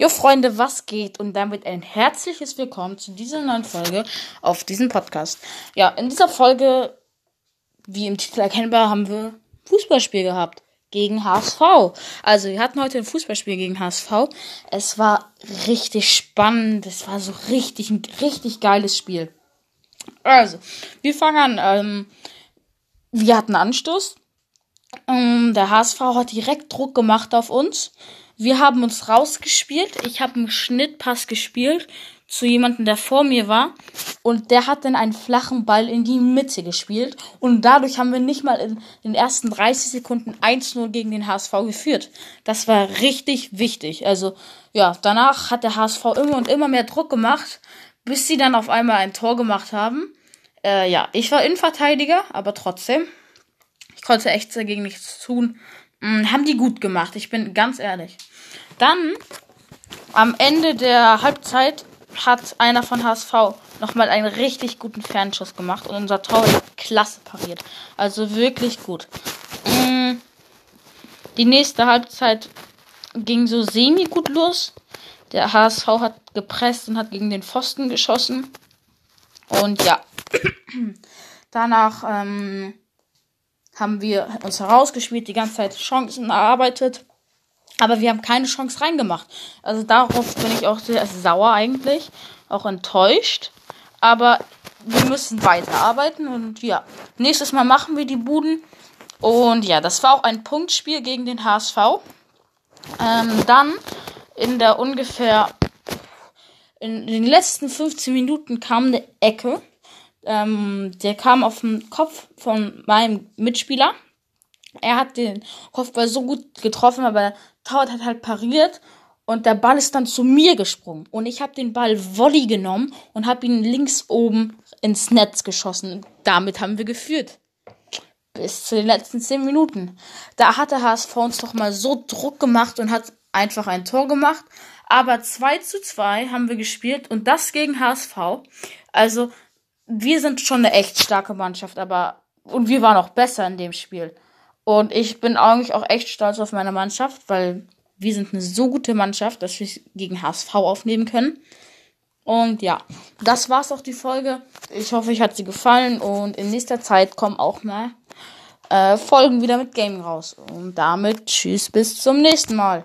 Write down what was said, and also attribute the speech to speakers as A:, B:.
A: Jo Freunde, was geht? Und damit ein herzliches Willkommen zu dieser neuen Folge auf diesem Podcast. Ja, in dieser Folge, wie im Titel erkennbar, haben wir Fußballspiel gehabt gegen HSV. Also wir hatten heute ein Fußballspiel gegen HSV. Es war richtig spannend. Es war so richtig, ein richtig geiles Spiel. Also, wir fangen an. Ähm, wir hatten Anstoß. Ähm, der HSV hat direkt Druck gemacht auf uns. Wir haben uns rausgespielt. Ich habe einen Schnittpass gespielt zu jemandem, der vor mir war. Und der hat dann einen flachen Ball in die Mitte gespielt. Und dadurch haben wir nicht mal in den ersten 30 Sekunden 1-0 gegen den HSV geführt. Das war richtig wichtig. Also, ja, danach hat der HSV immer und immer mehr Druck gemacht, bis sie dann auf einmal ein Tor gemacht haben. Äh, ja, ich war Innenverteidiger, aber trotzdem. Ich konnte echt dagegen nichts tun. Hm, haben die gut gemacht, ich bin ganz ehrlich. Dann, am Ende der Halbzeit, hat einer von HSV nochmal einen richtig guten Fernschuss gemacht und unser Tor klasse pariert. Also wirklich gut. Hm, die nächste Halbzeit ging so semi gut los. Der HSV hat gepresst und hat gegen den Pfosten geschossen. Und ja, danach ähm, haben wir uns herausgespielt, die ganze Zeit Chancen erarbeitet. Aber wir haben keine Chance reingemacht. Also darauf bin ich auch sehr sauer eigentlich. Auch enttäuscht. Aber wir müssen weiterarbeiten und ja, nächstes Mal machen wir die Buden. Und ja, das war auch ein Punktspiel gegen den HSV. Ähm, dann in der ungefähr in den letzten 15 Minuten kam eine Ecke ähm, der kam auf den Kopf von meinem Mitspieler. Er hat den Kopfball so gut getroffen, aber Torwart hat halt pariert und der Ball ist dann zu mir gesprungen. Und ich habe den Ball Volley genommen und habe ihn links oben ins Netz geschossen. Damit haben wir geführt. Bis zu den letzten 10 Minuten. Da hat der HSV uns doch mal so Druck gemacht und hat einfach ein Tor gemacht. Aber 2 zu 2 haben wir gespielt und das gegen HSV. Also wir sind schon eine echt starke Mannschaft, aber und wir waren auch besser in dem Spiel. Und ich bin eigentlich auch echt stolz auf meine Mannschaft, weil wir sind eine so gute Mannschaft, dass wir gegen HSV aufnehmen können. Und ja, das war's auch die Folge. Ich hoffe, euch hat sie gefallen und in nächster Zeit kommen auch mal äh, Folgen wieder mit Gaming raus. Und damit tschüss bis zum nächsten Mal.